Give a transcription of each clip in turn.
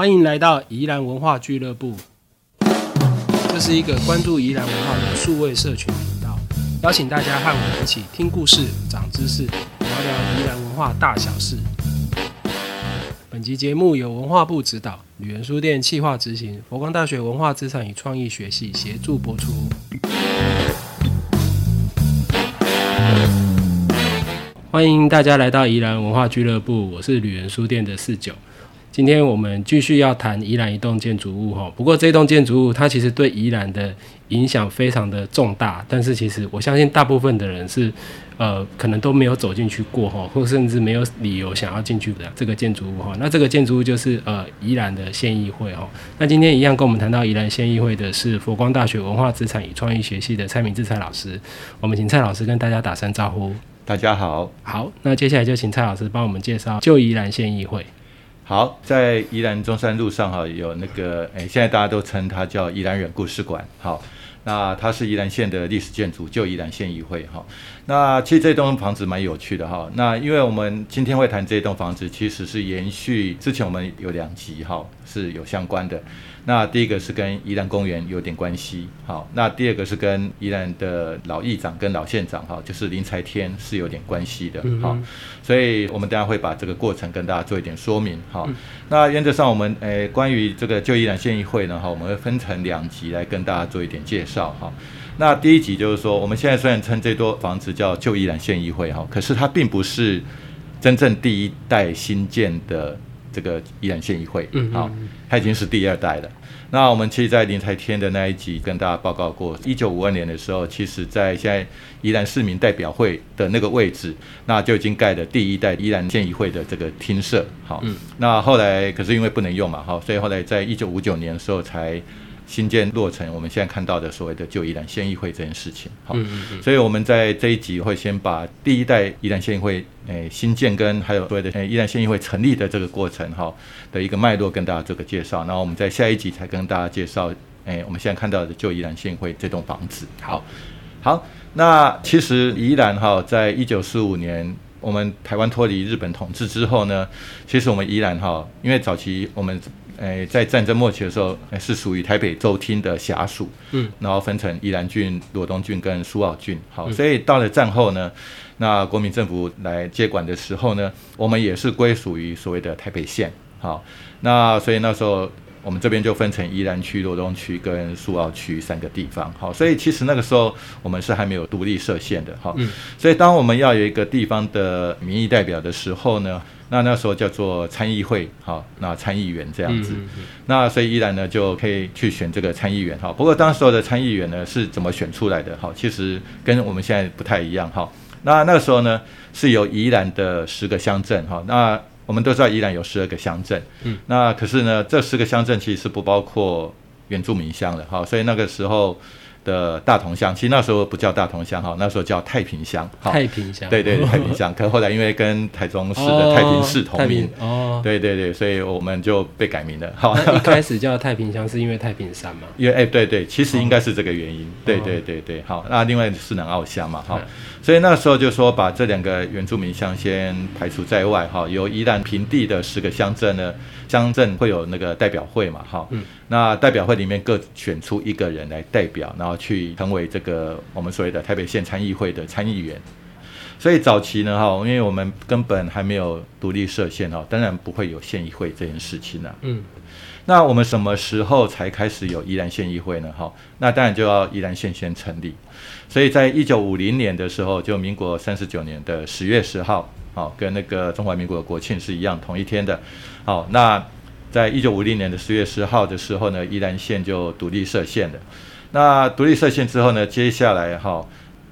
欢迎来到宜兰文化俱乐部。这是一个关注宜兰文化的数位社群频道，邀请大家和我们一起听故事、长知识，聊聊宜兰文化大小事。本集节目由文化部指导，旅人书店企划执行，佛光大学文化资产与创意学系协助播出。欢迎大家来到宜兰文化俱乐部，我是旅人书店的四九。今天我们继续要谈宜兰一栋建筑物哈，不过这栋建筑物它其实对宜兰的影响非常的重大，但是其实我相信大部分的人是呃可能都没有走进去过哈，或甚至没有理由想要进去的这个建筑物哈。那这个建筑物就是呃宜兰的县议会哈。那今天一样跟我们谈到宜兰县议会的是佛光大学文化资产与创意学系的蔡明志蔡老师，我们请蔡老师跟大家打声招呼。大家好，好，那接下来就请蔡老师帮我们介绍旧宜兰县议会。好，在宜兰中山路上哈，有那个诶，现在大家都称它叫宜兰人故事馆。好，那它是宜兰县的历史建筑，就宜兰县议会。哈，那其实这栋房子蛮有趣的哈。那因为我们今天会谈这栋房子，其实是延续之前我们有两集哈是有相关的。那第一个是跟宜兰公园有点关系，好，那第二个是跟宜兰的老议长跟老县长哈，就是林才天是有点关系的，好，所以我们等下会把这个过程跟大家做一点说明，好，那原则上我们诶关于这个旧宜兰县议会呢，哈，我们会分成两集来跟大家做一点介绍，哈，那第一集就是说，我们现在虽然称这座房子叫旧宜兰县议会，哈，可是它并不是真正第一代新建的。这个宜兰县议会，嗯好，它已经是第二代了。那我们其实，在林才天的那一集跟大家报告过，一九五二年的时候，其实在现在宜兰市民代表会的那个位置，那就已经盖了第一代宜兰县议会的这个厅舍。好，那后来可是因为不能用嘛，好，所以后来在一九五九年的时候才。新建落成，我们现在看到的所谓的旧宜兰县议会这件事情，好，所以我们在这一集会先把第一代宜兰县议会诶新建跟还有所谓的诶宜兰县议会成立的这个过程哈的一个脉络跟大家做个介绍，然后我们在下一集才跟大家介绍诶我们现在看到的旧宜兰县议会这栋房子。好，好，那其实宜兰哈在一九四五年我们台湾脱离日本统治之后呢，其实我们宜兰哈因为早期我们。诶，在战争末期的时候，是属于台北州厅的辖属，嗯，然后分成宜兰郡、罗东郡跟苏澳郡，好，所以到了战后呢，那国民政府来接管的时候呢，我们也是归属于所谓的台北县，好，那所以那时候。我们这边就分成宜兰区、罗东区跟苏澳区三个地方，好，所以其实那个时候我们是还没有独立设县的，哈，所以当我们要有一个地方的民意代表的时候呢，那那时候叫做参议会，好，那参议员这样子，那所以宜兰呢就可以去选这个参议员，哈，不过当时候的参议员呢是怎么选出来的，哈，其实跟我们现在不太一样，哈，那那个时候呢是由宜兰的十个乡镇，哈，那我们都知道宜兰有十二个乡镇，嗯，那可是呢，这十个乡镇其实是不包括原住民乡的，哈，所以那个时候。的大同乡，其实那时候不叫大同乡哈，那时候叫太平乡。太平乡，对对，太平乡。可后来因为跟台中市的太平市同名，哦，对对对，所以我们就被改名了。好，一开始叫太平乡是因为太平山嘛？因为哎，对对，其实应该是这个原因。对对对对，好，那另外是南澳乡嘛，哈，所以那时候就说把这两个原住民乡先排除在外，哈，由宜兰平地的十个乡镇呢。乡镇会有那个代表会嘛，哈，那代表会里面各选出一个人来代表，然后去成为这个我们所谓的台北县参议会的参议员。所以早期呢，哈，因为我们根本还没有独立设县哈，当然不会有县议会这件事情呢。嗯，那我们什么时候才开始有宜兰县议会呢？哈，那当然就要宜兰县先成立。所以在一九五零年的时候，就民国三十九年的十月十号。好，跟那个中华民国的国庆是一样，同一天的。好，那在一九五零年的十月十号的时候呢，宜兰县就独立设县了。那独立设县之后呢，接下来哈，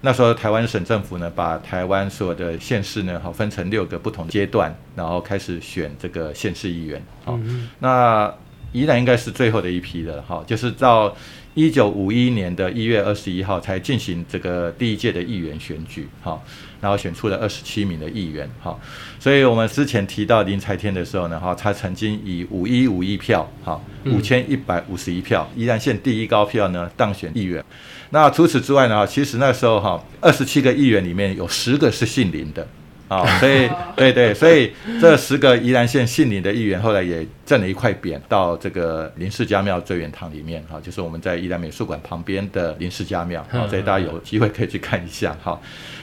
那时候台湾省政府呢，把台湾所有的县市呢，好分成六个不同阶段，然后开始选这个县市议员。好，那宜兰应该是最后的一批的哈，就是到。一九五一年的一月二十一号才进行这个第一届的议员选举，哈，然后选出了二十七名的议员，哈，所以我们之前提到林才天的时候呢，哈，他曾经以五一五一票，哈，五千一百五十一票，宜兰县第一高票呢当选议员。那除此之外呢，其实那时候哈，二十七个议员里面有十个是姓林的，啊，所以对对，所以这十个宜兰县姓林的议员后来也赠了一块匾到这个林氏家庙追远堂里面哈，就是我们在宜兰美术馆旁边的林氏家庙，好，所以大家有机会可以去看一下哈。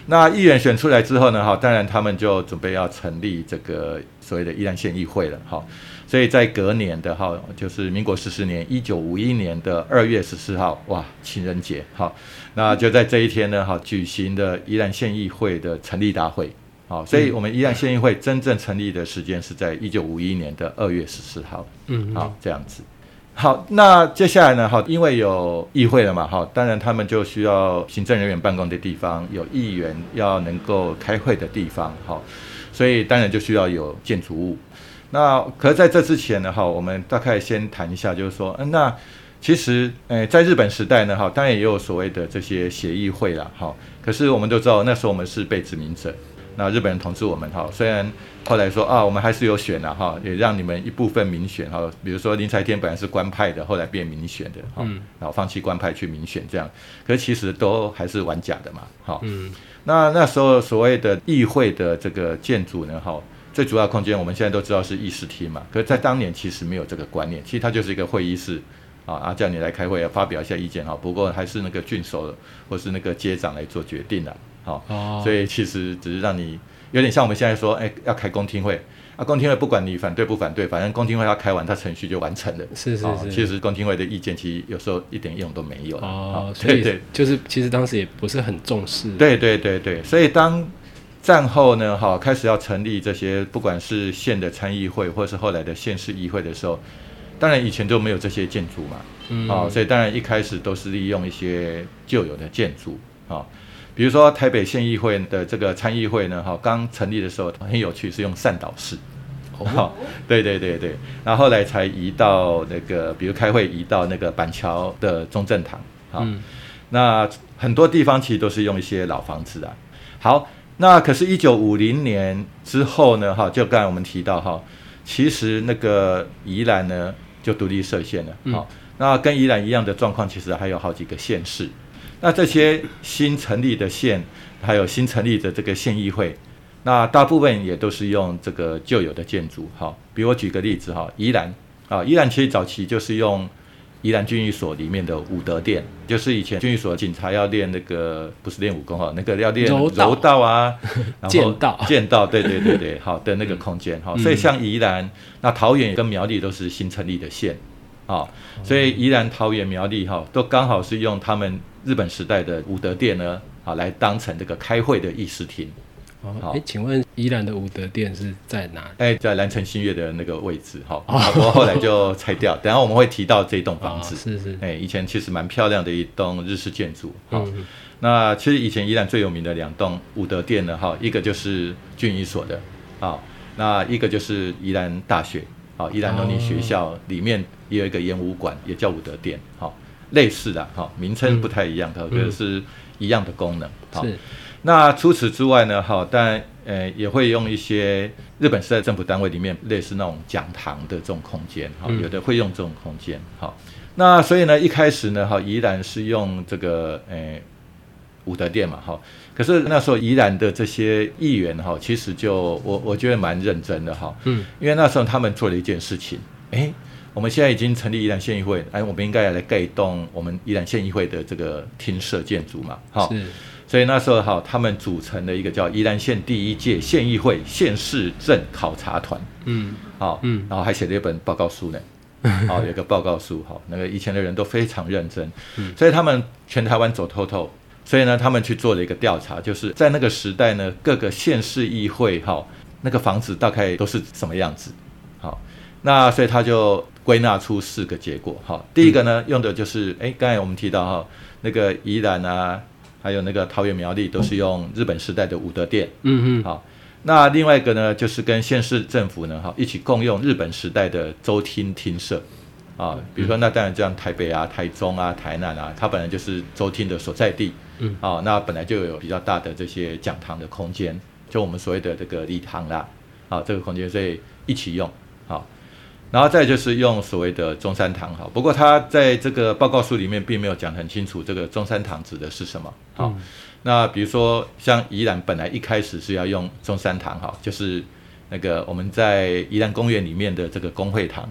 那议员选出来之后呢，哈，当然他们就准备要成立这个所谓的宜兰县议会了，哈。所以在隔年的哈，就是民国十四年一九五一年的二月十四号，哇，情人节，哈，那就在这一天呢，哈，举行的宜兰县议会的成立大会，好，所以我们宜兰县议会真正成立的时间是在一九五一年的二月十四号，嗯，好，这样子，好，那接下来呢，哈，因为有议会了嘛，哈，当然他们就需要行政人员办公的地方，有议员要能够开会的地方，好，所以当然就需要有建筑物。那可是在这之前呢，哈，我们大概先谈一下，就是说，嗯，那其实，诶，在日本时代呢，哈，当然也有所谓的这些协议会啦，哈。可是我们都知道，那时候我们是被殖民者，那日本人统治我们，哈。虽然后来说啊，我们还是有选的，哈，也让你们一部分民选，哈。比如说林才天本来是官派的，后来变民选的，哈，然后放弃官派去民选这样。可是其实都还是玩假的嘛，哈。嗯。那那时候所谓的议会的这个建筑呢，哈。最主要空间，我们现在都知道是议事厅嘛。可是，在当年其实没有这个观念，其实它就是一个会议室啊，啊，叫你来开会，要发表一下意见哈。不过还是那个郡守或是那个街长来做决定的，好，所以其实只是让你有点像我们现在说，哎，要开公听会啊，公听会不管你反对不反对，反正公听会要开完，它程序就完成了。是是是。其实公听会的意见其实有时候一点用都没有。哦，所以对，就是其实当时也不是很重视。对对对对，所以当。战后呢，哈，开始要成立这些，不管是县的参议会，或是后来的县市议会的时候，当然以前都没有这些建筑嘛，嗯，啊，所以当然一开始都是利用一些旧有的建筑，啊，比如说台北县议会的这个参议会呢，哈，刚成立的时候很有趣，是用善导式，哦，对对对对，然后后来才移到那个，比如开会移到那个板桥的中正堂，好，那很多地方其实都是用一些老房子啊，好。那可是，一九五零年之后呢？哈，就刚才我们提到哈，其实那个宜兰呢就独立设县了。好，那跟宜兰一样的状况，其实还有好几个县市。那这些新成立的县，还有新成立的这个县议会，那大部分也都是用这个旧有的建筑。好，比如我举个例子哈，宜兰啊，宜兰其实早期就是用。宜兰军医所里面的武德殿，就是以前军医所警察要练那个，不是练武功哈，那个要练柔道啊，剑道，剑道，对对对对，好的那个空间哈。所以像宜兰、那桃园跟苗栗都是新成立的县，啊，所以宜兰、桃园、苗栗哈，都刚好是用他们日本时代的武德殿呢，啊，来当成这个开会的议事厅。好，哎，请问宜兰的武德殿是在哪？哎，在蓝城新月的那个位置，哈，不过后来就拆掉。等下我们会提到这栋房子，是是，哎，以前其实蛮漂亮的一栋日式建筑，好，那其实以前宜兰最有名的两栋武德殿呢，哈，一个就是军医所的，好，那一个就是宜兰大学，好，宜兰农林学校里面也有一个演武馆，也叫武德殿，好，类似的，哈，名称不太一样，我觉得是一样的功能，是。那除此之外呢？哈，但呃也会用一些日本时代政府单位里面类似那种讲堂的这种空间，哈，有的会用这种空间，哈。那所以呢，一开始呢，哈，宜兰是用这个呃武德殿嘛，哈。可是那时候宜兰的这些议员哈，其实就我我觉得蛮认真的哈，嗯，因为那时候他们做了一件事情，哎，我们现在已经成立宜兰县议会，哎，我们应该要来盖一栋我们宜兰县议会的这个厅舍建筑嘛，哈。所以那时候哈，他们组成了一个叫宜兰县第一届县议会县市镇考察团，嗯，好，嗯，然后还写了一本报告书呢，好，有个报告书，哈，那个以前的人都非常认真，嗯，所以他们全台湾走透透，所以呢，他们去做了一个调查，就是在那个时代呢，各个县市议会哈，那个房子大概都是什么样子，好，那所以他就归纳出四个结果，哈，第一个呢，用的就是，哎，刚才我们提到哈，那个宜兰啊。还有那个桃园苗栗都是用日本时代的武德殿，嗯嗯，好，那另外一个呢，就是跟县市政府呢，哈，一起共用日本时代的州厅厅舍，啊，比如说那当然这样台北啊、台中啊、台南啊，它本来就是州厅的所在地，嗯，啊，那本来就有比较大的这些讲堂的空间，就我们所谓的这个礼堂啦，啊，这个空间所以一起用，好，然后再就是用所谓的中山堂哈，不过他在这个报告书里面并没有讲很清楚，这个中山堂指的是什么。好，那比如说像宜兰本来一开始是要用中山堂哈，就是那个我们在宜兰公园里面的这个公会堂。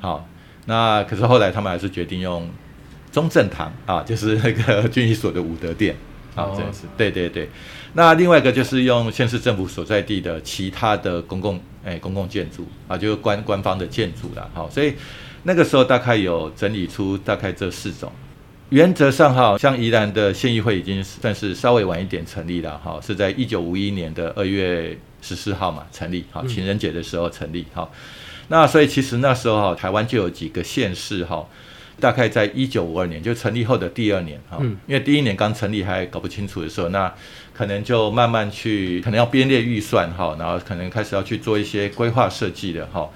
好，那可是后来他们还是决定用中正堂啊，就是那个军医所的武德殿。啊，这样子，对对对。那另外一个就是用县市政府所在地的其他的公共哎公共建筑啊，就是官官方的建筑了。好，所以那个时候大概有整理出大概这四种。原则上哈，像宜兰的县议会已经算是稍微晚一点成立了哈，是在一九五一年的二月十四号嘛成立，哈情人节的时候成立。好，那所以其实那时候哈，台湾就有几个县市哈。大概在一九五二年就成立后的第二年哈，因为第一年刚成立还搞不清楚的时候，那可能就慢慢去，可能要编列预算哈，然后可能开始要去做一些规划设计的哈，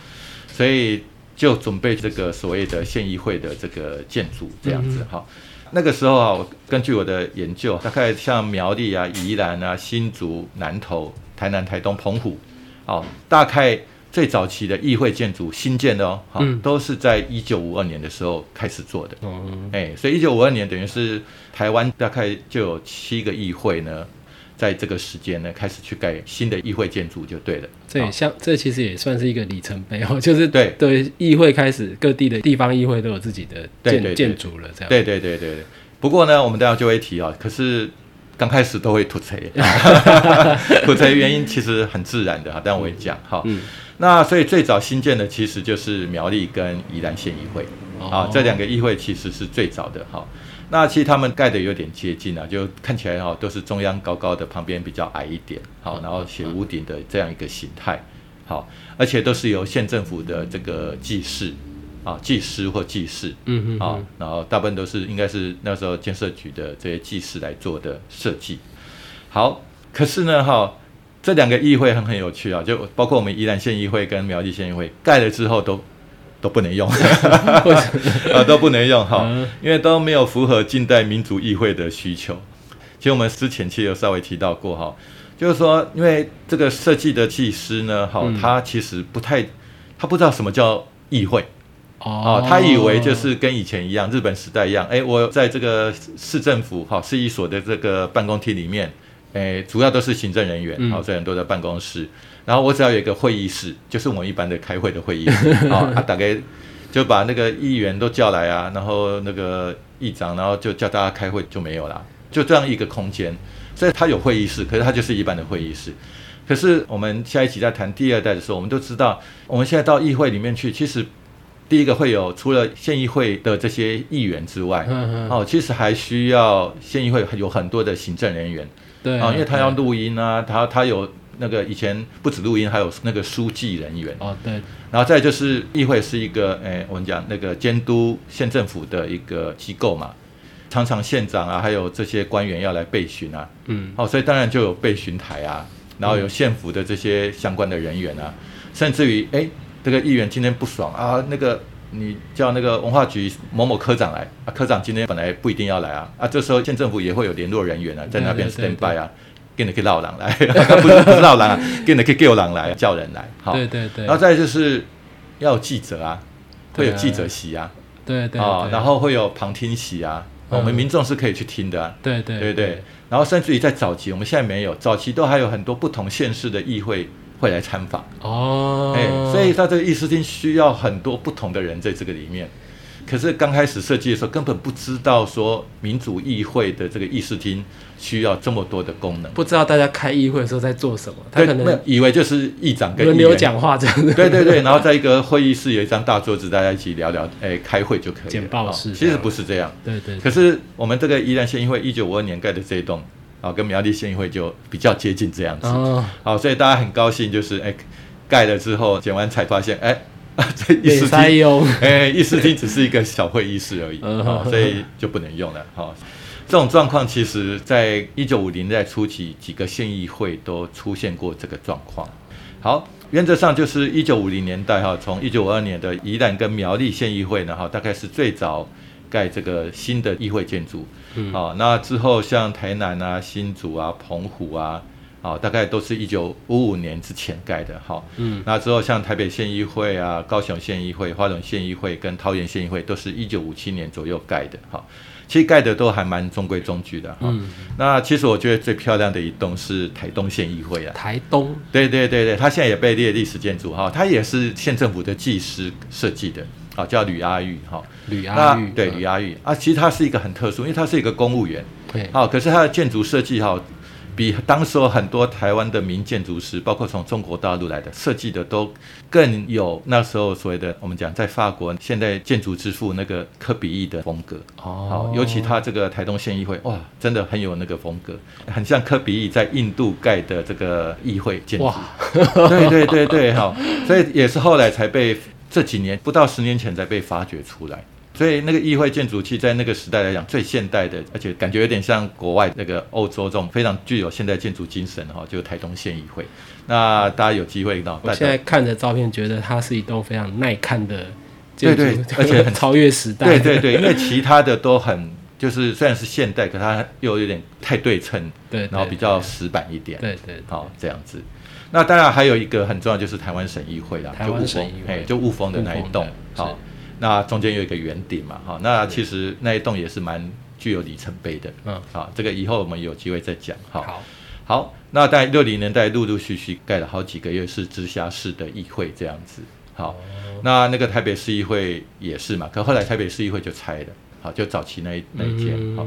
所以就准备这个所谓的县议会的这个建筑这样子哈。那个时候啊，根据我的研究，大概像苗栗啊、宜兰啊、新竹、南投、台南、台东、澎湖，哦，大概。最早期的议会建筑新建的哦，好，都是在一九五二年的时候开始做的。嗯，哎，所以一九五二年等于是台湾大概就有七个议会呢，在这个时间呢开始去盖新的议会建筑就对了。这像这其实也算是一个里程碑哦，就是对对，议会开始各地的地方议会都有自己的建建筑了，这样。对对对对对。不过呢，我们待会就会提啊，可是刚开始都会吐槽，吐槽原因其实很自然的哈，但我会讲哈。嗯。那所以最早新建的其实就是苗栗跟宜兰县议会啊，这两个议会其实是最早的哈。那其实他们盖的有点接近啊，就看起来哈都是中央高高的，旁边比较矮一点，好，然后斜屋顶的这样一个形态，好，而且都是由县政府的这个技师啊，技师或技师，嗯嗯，啊，然后大部分都是应该是那时候建设局的这些技师来做的设计。好，可是呢哈。这两个议会很很有趣啊，就包括我们宜兰县议会跟苗栗县议会盖了之后都都不能用，啊 都不能用哈，因为都没有符合近代民族议会的需求。其实我们之前其实有稍微提到过哈，就是说因为这个设计的技师呢，哈，他其实不太他不知道什么叫议会。哦，他以为就是跟以前一样，日本时代一样，哎，我在这个市政府哈市一所的这个办公厅里面。诶，主要都是行政人员，好，所以很多的办公室。然后我只要有一个会议室，就是我们一般的开会的会议室，啊，他大概就把那个议员都叫来啊，然后那个议长，然后就叫大家开会就没有了，就这样一个空间。所以他有会议室，可是他就是一般的会议室。可是我们下一集在谈第二代的时候，我们都知道，我们现在到议会里面去，其实第一个会有除了县议会的这些议员之外，哦，其实还需要县议会有很多的行政人员。对啊，因为他要录音啊，他他有那个以前不止录音，还有那个书记人员。哦，对，然后再就是议会是一个诶，我们讲那个监督县政府的一个机构嘛，常常县长啊，还有这些官员要来备询啊，嗯，哦，所以当然就有备询台啊，然后有县府的这些相关的人员啊，甚至于哎，这个议员今天不爽啊，那个。你叫那个文化局某某科长来啊，科长今天本来不一定要来啊，啊，这时候县政府也会有联络人员啊，在那边 stand by 啊，给你可以闹人来，不是不是闹人啊，给你可以叫人来，叫人来，好，对对对，然后再就是要有记者啊，会有记者席啊，对对啊，然后会有旁听席啊，我们民众是可以去听的，对对对对，然后甚至于在早期，我们现在没有，早期都还有很多不同县市的议会。会来参访。哦，哎，所以他这个议事厅需要很多不同的人在这个里面。可是刚开始设计的时候，根本不知道说民主议会的这个议事厅需要这么多的功能，不知道大家开议会的时候在做什么。他可能以为就是议长跟轮流讲话这样子。对对对，然后在一个会议室有一张大桌子，大家一起聊聊，哎，开会就可以。简报室其实不是这样。对对。可是我们这个宜兰县议会一九五二年盖的这一栋。啊，跟苗栗县议会就比较接近这样子，好，所以大家很高兴，就是哎，盖了之后剪完彩发现，哎，这议事厅，哎，议事厅只是一个小会议室而已，所以就不能用了。哈，这种状况其实在一九五零代初期，几个县议会都出现过这个状况。好，原则上就是一九五零年代哈，从一九五二年的宜兰跟苗栗县议会呢，哈，大概是最早盖这个新的议会建筑。好，那之后像台南啊、新竹啊、澎湖啊，好，大概都是一九五五年之前盖的，好，嗯，那之后像台北县议会啊、高雄县议会、花莲县议会跟桃园县议会，都是一九五七年左右盖的，好，其实盖的都还蛮中规中矩的，哈，那其实我觉得最漂亮的一栋是台东县议会啊，台东，对对对对，它现在也被列历史建筑，哈，它也是县政府的技师设计的，好，叫吕阿玉，哈，吕阿玉，对，吕阿玉啊，其实它是一个很特殊，因为它是一个公务员，对，好，可是它的建筑设计，哈。比当时很多台湾的名建筑师，包括从中国大陆来的设计的，都更有那时候所谓的我们讲在法国现代建筑之父那个科比意的风格。哦，好，尤其他这个台东县议会，哇，真的很有那个风格，很像科比意在印度盖的这个议会建筑。哇，对对对对，好，所以也是后来才被这几年不到十年前才被发掘出来。所以那个议会建筑器在那个时代来讲最现代的，而且感觉有点像国外那个欧洲这种非常具有现代建筑精神哈，就是台东县议会。那大家有机会到，我现在看着照片，觉得它是一栋非常耐看的建筑，而且很超越时代。对对对，因为其他的都很就是虽然是现代，可它又有点太对称，对，然后比较死板一点，对对，好这样子。那当然还有一个很重要，就是台湾省议会啦，台湾省议会，就雾峰的那一栋，好。那中间有一个圆顶嘛，哈，那其实那一栋也是蛮具有里程碑的，嗯，好，这个以后我们有机会再讲，好，好，那在六零年代陆陆续续盖了好几个月是直辖市的议会这样子，好，那那个台北市议会也是嘛，可后来台北市议会就拆了，好，就早期那一那一间，好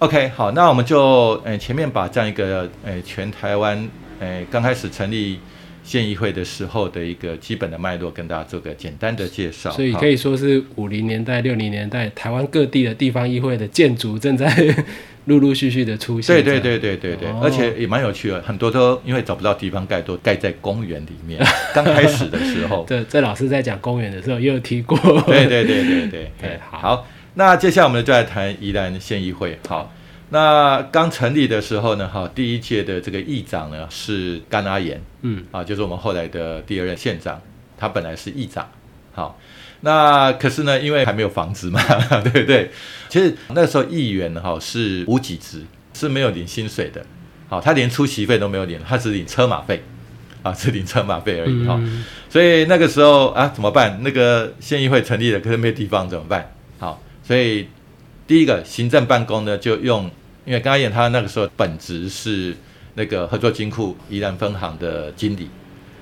，OK，好，那我们就诶前面把这样一个诶全台湾诶刚开始成立。县议会的时候的一个基本的脉络，跟大家做个简单的介绍。所以可以说是五零年代、六零年代，台湾各地的地方议会的建筑正在 陆陆续续的出现。对对对对对对，而且也蛮有趣的，很多都因为找不到地方盖，都盖在公园里面。刚开始的时候，对这老师在讲公园的时候也有提过。对对对对对对，好，那接下来我们就来谈宜兰县议会。好。那刚成立的时候呢，哈，第一届的这个议长呢是甘阿言，嗯，啊，就是我们后来的第二任县长，他本来是议长，好，那可是呢，因为还没有房子嘛，对不对？其实那时候议员哈是无给职，是没有领薪水的，好，他连出席费都没有领，他只领车马费，啊，只领车马费而已，哈，所以那个时候啊，怎么办？那个县议会成立了，可是没有地方怎么办？好，所以第一个行政办公呢就用。因为刚刚演他那个时候本职是那个合作金库宜兰分行的经理，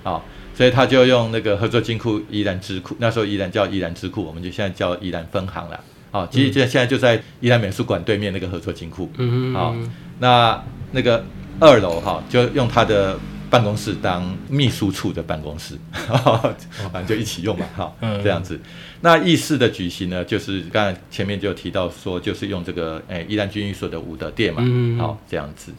啊，所以他就用那个合作金库宜兰支库，那时候宜兰叫宜兰支库，我们就现在叫宜兰分行了，啊，其实就现在就在宜兰美术馆对面那个合作金库，嗯好，那那个二楼哈，就用他的。办公室当秘书处的办公室，反正就一起用嘛，哈，这样子。那议事的举行呢，就是刚才前面就提到说，就是用这个诶，宜兰军寓所的武德殿嘛，好，这样子。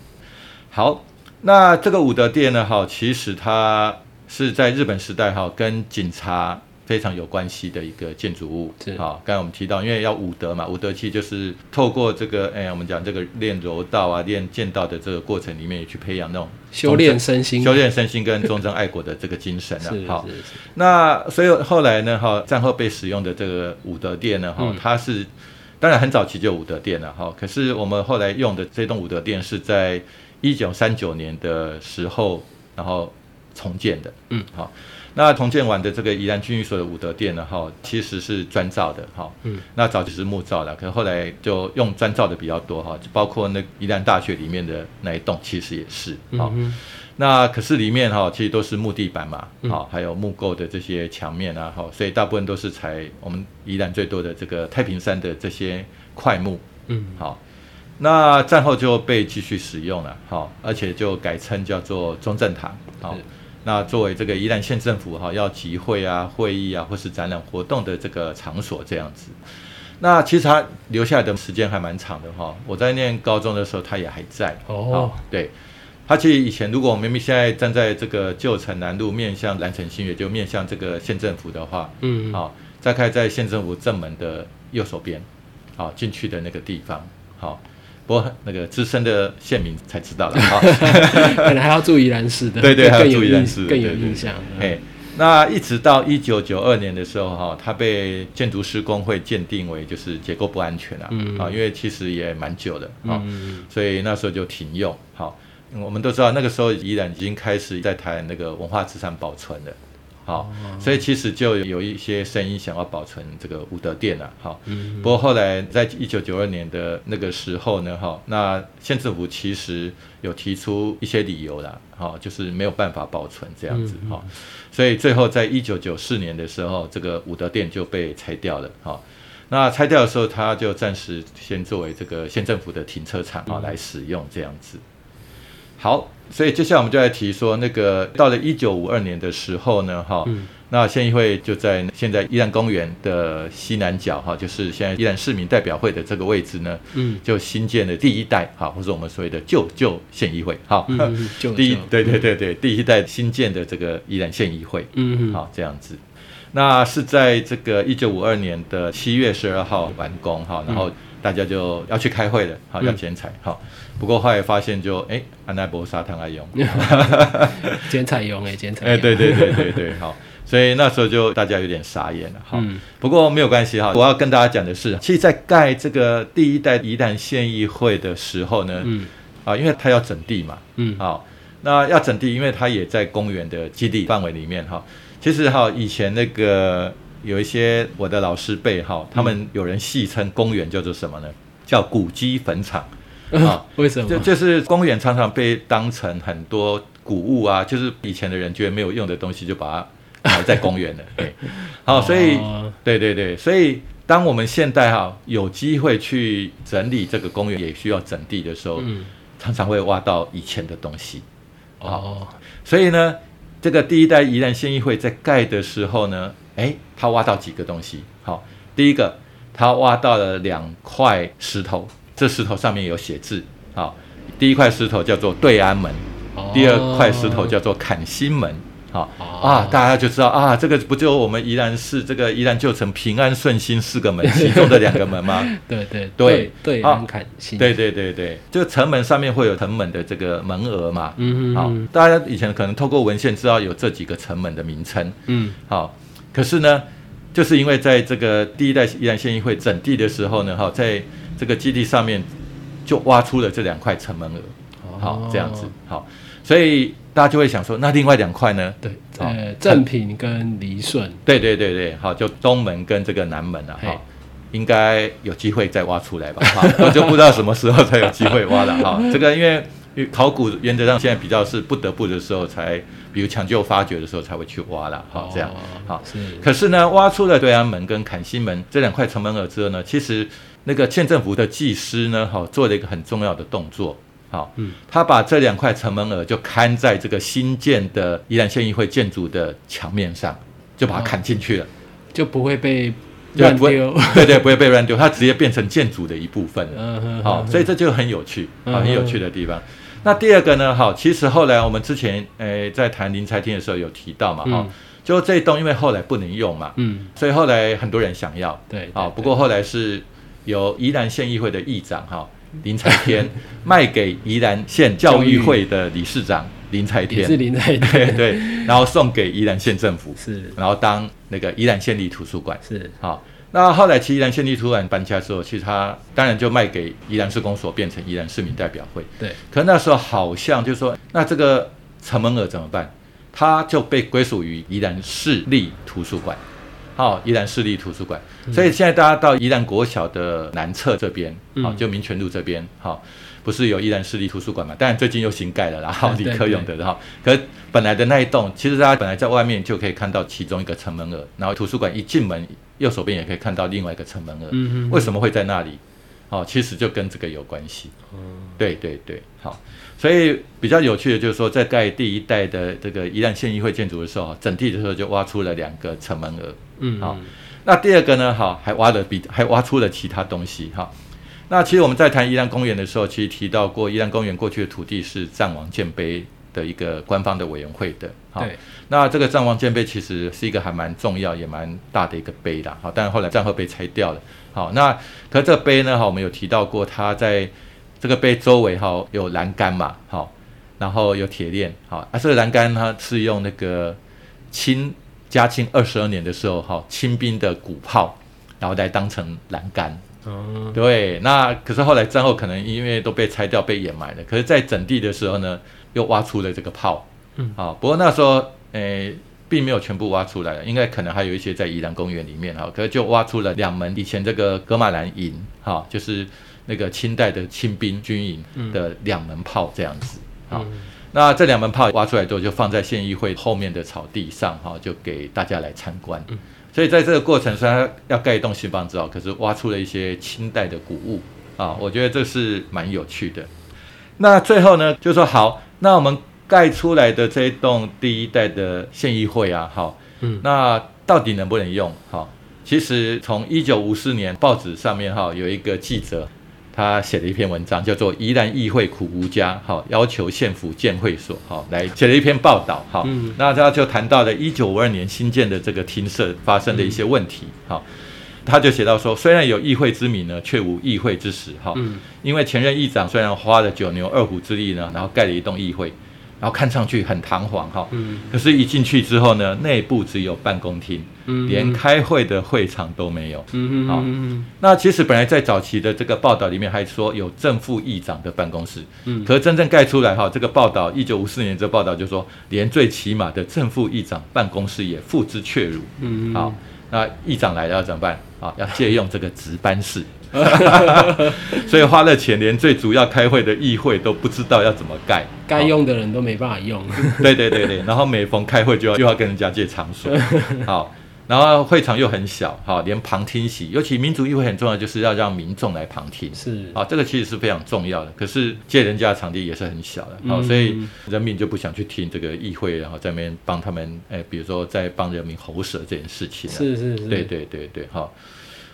好，那这个武德殿呢，哈，其实它是在日本时代哈，跟警察。非常有关系的一个建筑物，好，刚才我们提到，因为要武德嘛，武德器就是透过这个，哎，我们讲这个练柔道啊，练剑道的这个过程里面，也去培养那种修炼身心、修炼身心跟忠贞爱国的这个精神啊。好，那所以后来呢，哈，战后被使用的这个武德殿呢，哈，它是当然很早期就武德殿了，哈，可是我们后来用的这栋武德殿是在一九三九年的时候，然后重建的，嗯，好。那重建完的这个宜兰军寓所的武德殿呢，哈，其实是砖造的，哈，嗯，那早就是木造的，可后来就用砖造的比较多，哈，包括那宜兰大学里面的那一栋，其实也是，嗯，那可是里面哈，其实都是木地板嘛，好，还有木构的这些墙面啊，哈，所以大部分都是采我们宜兰最多的这个太平山的这些块木，嗯，好，那战后就被继续使用了，好，而且就改称叫做中正堂，好。那作为这个宜兰县政府哈要集会啊、会议啊或是展览活动的这个场所这样子，那其实它留下来的时间还蛮长的哈。我在念高中的时候，它也还在哦。对，它其实以前如果我们现在站在这个旧城南路面向蓝城新月，就面向这个县政府的话，嗯，好，再开在县政府正门的右手边，好进去的那个地方，好。不过那个资深的县民才知道了 哈，可能还要注意蓝市的，对对，还要注意蓝市，更有印象。哎，那一直到一九九二年的时候哈，它被建筑施工会鉴定为就是结构不安全啊，啊，因为其实也蛮久的啊，所以那时候就停用。好，嗯我们都知道那个时候宜兰已经开始在谈那个文化资产保存了。好，所以其实就有一些声音想要保存这个武德殿啊，好，不过后来在一九九二年的那个时候呢，哈，那县政府其实有提出一些理由啦，哈，就是没有办法保存这样子，哈，所以最后在一九九四年的时候，这个武德殿就被拆掉了，哈，那拆掉的时候，它就暂时先作为这个县政府的停车场啊来使用这样子。好，所以接下来我们就来提说，那个到了一九五二年的时候呢，哈、那县议会就在现在宜兰公园的西南角，哈，就是现在宜兰市民代表会的这个位置呢，嗯，就新建了第一代，哈，或者我们所谓的旧旧县议会，哈、嗯嗯旧第一旧。对对对对，第一代新建的这个宜兰县议会，嗯嗯。好，这样子。那是在这个一九五二年的七月十二号完工哈，然后大家就要去开会了，好要剪彩哈。不过后来发现就哎，安奈博沙汤爱用，剪彩用哎，剪彩哎，用，对对对对对，好。所以那时候就大家有点傻眼了哈。嗯不过没有关系哈，我要跟大家讲的是，其实，在盖这个第一代宜兰县议会的时候呢，嗯啊，因为他要整地嘛，嗯好，那要整地，因为它也在公园的基地范围里面哈。其实哈，以前那个有一些我的老师辈哈，他们有人戏称公园叫做什么呢？叫古迹坟场 啊。为什么？就就是公园常常被当成很多古物啊，就是以前的人觉得没有用的东西，就把它埋在公园了。对，好，所以哦对对对，所以当我们现代哈有机会去整理这个公园，也需要整地的时候，嗯常常会挖到以前的东西。哦，所以呢，这个第一代宜兰县议会在盖的时候呢，哎，他挖到几个东西。好，第一个，他挖到了两块石头，这石头上面有写字。好，第一块石头叫做对安门，哦第二块石头叫做坎心门。好哦啊，大家就知道啊，这个不就我们宜兰市这个宜兰旧城平安顺心四个门其中的两个门吗？对对对对，好很砍心，对对对对，就城门上面会有城门的这个门额嘛。好嗯好，大家以前可能透过文献知道有这几个城门的名称。嗯好，可是呢，就是因为在这个第一代宜兰县议会整地的时候呢，哈，在这个基地上面就挖出了这两块城门额。哦。好，这样子，好，所以大家就会想说，那另外两块呢？对，正品跟离顺，对对对对，好，就东门跟这个南门啊，嘿。哈，应该有机会再挖出来吧，哈，我就不知道什么时候才有机会挖了，哈，这个因为考古原则上现在比较是不得不的时候才，比如抢救发掘的时候才会去挖了，哈，这样哦，好，是，可是呢，挖出了对安门跟坎西门这两块城门额之后呢，其实那个县政府的技师呢，哈，做了一个很重要的动作。好，嗯。他把这两块城门额就看在这个新建的宜兰县议会建筑的墙面上，就把它砍进去了，就不会被就不会乱丢，对对，不会被乱丢，它直接变成建筑的一部分了。嗯哼，好，所以这就很有趣，嗯啊，很有趣的地方。那第二个呢，好，其实后来我们之前诶在谈林财厅的时候有提到嘛，哈、嗯就这一栋因为后来不能用嘛，嗯，所以后来很多人想要，对，啊，对不过后来是由宜兰县议会的议长哈林才天 卖给宜兰县教育会的理事长林才天。是天，林 在对对，然后送给宜兰县政府，是。然后当那个宜兰县立图书馆。是，好，那后来其实宜兰县立图书馆搬家之后，其实他当然就卖给宜兰市公所，变成宜兰市民代表会。对，可那时候好像就说，那这个城门尔怎么办？它就被归属于宜兰市立图书馆。好，宜兰市立图书馆。所以现在大家到宜兰国小的南侧这边，好，嗯就民权路这边，好，不是有依然市立图书馆嘛？当然最近又新盖了啦，然后 李克勇的，然后可是本来的那一栋，其实大家本来在外面就可以看到其中一个城门额，然后图书馆一进门，右手边也可以看到另外一个城门额。嗯为什么会在那里？哦，其实就跟这个有关系。对对对，好，所以比较有趣的就是说，在盖第一代的这个宜兰县议会建筑的时候，整地的时候就挖出了两个城门额。嗯，好那第二个呢，好，还挖了比还挖出了其他东西，哈。那其实我们在谈宜兰公园的时候，其实提到过，宜兰公园过去的土地是藏王建碑的一个官方的委员会的，哈。对，那这个藏王建碑其实是一个还蛮重要也蛮大的一个碑啦，好，但后来战后被拆掉了。好，那可是这个碑呢，哈，我们有提到过，它在这个碑周围哈有栏杆嘛，好，然后有铁链，好，啊，这个栏杆它是用那个清嘉庆二十二年的时候，哈，清兵的鼓炮，然后来当成栏杆，哦，对，那可是后来战后可能因为都被拆掉、被掩埋了，可是，在整地的时候呢，又挖出了这个炮。嗯，好，不过那时候，诶、并没有全部挖出来，应该可能还有一些在宜兰公园里面哈，可是就挖出了两门以前这个格马兰营哈，就是那个清代的清兵军营的两门炮这样子。好，那这两门炮挖出来之后，就放在县议会后面的草地上哈，就给大家来参观。所以在这个过程，虽然要盖一栋新房子哦，可是挖出了一些清代的古物啊，我觉得这是蛮有趣的。那最后呢，就说好，那我们盖出来的这一栋第一代的县议会啊，好，嗯那到底能不能用？好，其实从一九五四年报纸上面哈有一个记者，他写了一篇文章，叫做《宜兰议会苦无家》，好，要求县府建会所，好，来写了一篇报道，好，嗯那他就谈到了一九五二年新建的这个厅舍发生的一些问题，好。他就写到说，虽然有议会之名呢，却无议会之实。哈、嗯因为前任议长虽然花了九牛二虎之力呢，然后盖了一栋议会，然后看上去很堂皇哈，嗯。可是，一进去之后呢，内部只有办公厅，嗯连开会的会场都没有。嗯好。嗯那其实本来在早期的这个报道里面还说有正副议长的办公室，嗯。可是真正盖出来哈，这个报道一九五四年这报道就说，连最起码的正副议长办公室也付之阙如。嗯好，那议长来了要怎么办？啊，要借用这个值班室，所以花了钱，连最主要开会的议会都不知道要怎么盖。该用的人都没办法用。对对对对，然后每逢开会就要又要跟人家借场所，好，然后会场又很小，好，连旁听席，尤其民主议会很重要，就是要让民众来旁听。是啊，这个其实是非常重要的，可是借人家的场地也是很小的，好，嗯所以人民就不想去听这个议会，然后在那边帮他们，哎，比如说在帮人民喉舌这件事情、啊。是是是，对对对对，哈。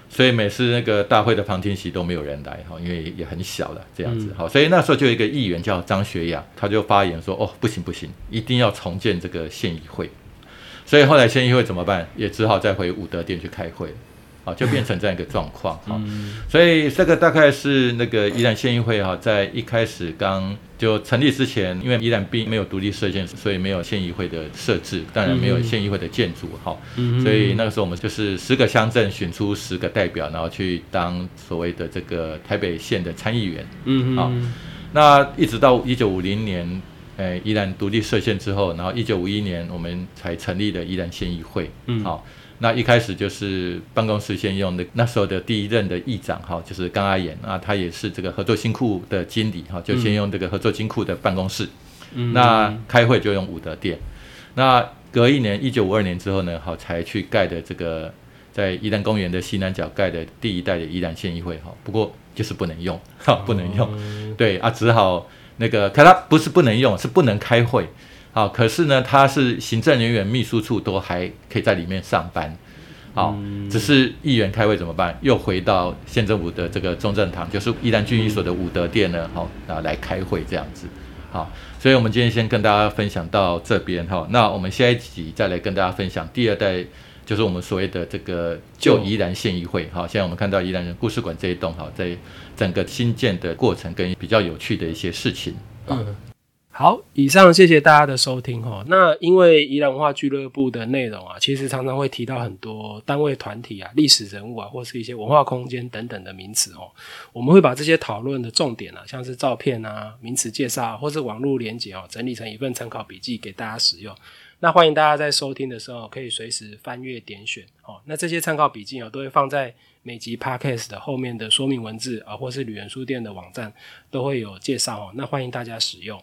所以每次那个大会的旁听席都没有人来哈，因为也很小了这样子嗯好，所以那时候就有一个议员叫张学雅，他就发言说哦不行不行，一定要重建这个县议会。所以后来县议会怎么办？也只好再回武德殿去开会，啊，就变成这样一个状况哈。嗯所以这个大概是那个宜兰县议会哈，在一开始刚就成立之前，因为宜兰并没有独立设县，所以没有县议会的设置，当然没有县议会的建筑哈。嗯所以那个时候我们就是十个乡镇选出十个代表，然后去当所谓的这个台北县的参议员。好嗯嗯那一直到一九五零年，呃，宜兰独立设县之后，然后一九五一年我们才成立的宜兰县议会。嗯好，那一开始就是办公室先用的那时候的第一任的议长哈，就是刚阿言啊，他也是这个合作金库的经理哈，就先用这个合作金库的办公室。嗯那开会就用武德殿。那隔一年，一九五二年之后呢，好才去盖的这个在宜兰公园的西南角盖的第一代的宜兰县议会哈，不过就是不能用，哈，不能用。对啊，只好那个，可它不是不能用，是不能开会。好，可是呢，他是行政人员、秘书处都还可以在里面上班。好，只是议员开会怎么办？又回到县政府的这个中正堂，就是宜兰军医所的武德殿呢，好，啊来开会这样子。好，所以我们今天先跟大家分享到这边哈。那我们下一集再来跟大家分享第二代，就是我们所谓的这个旧宜兰县议会。好，现在我们看到宜兰人故事馆这一栋，哈，在整个新建的过程跟比较有趣的一些事情。嗯，好，以上谢谢大家的收听哈。那因为宜兰文化俱乐部的内容啊，其实常常会提到很多单位、团体啊、历史人物啊，或是一些文化空间等等的名词哦。我们会把这些讨论的重点啊，像是照片啊、名词介绍啊，或是网络连结哦，整理成一份参考笔记给大家使用。那欢迎大家在收听的时候可以随时翻阅点选哦。那这些参考笔记哦，都会放在每集 podcast 的后面的说明文字啊，或是旅人书店的网站都会有介绍哦。那欢迎大家使用。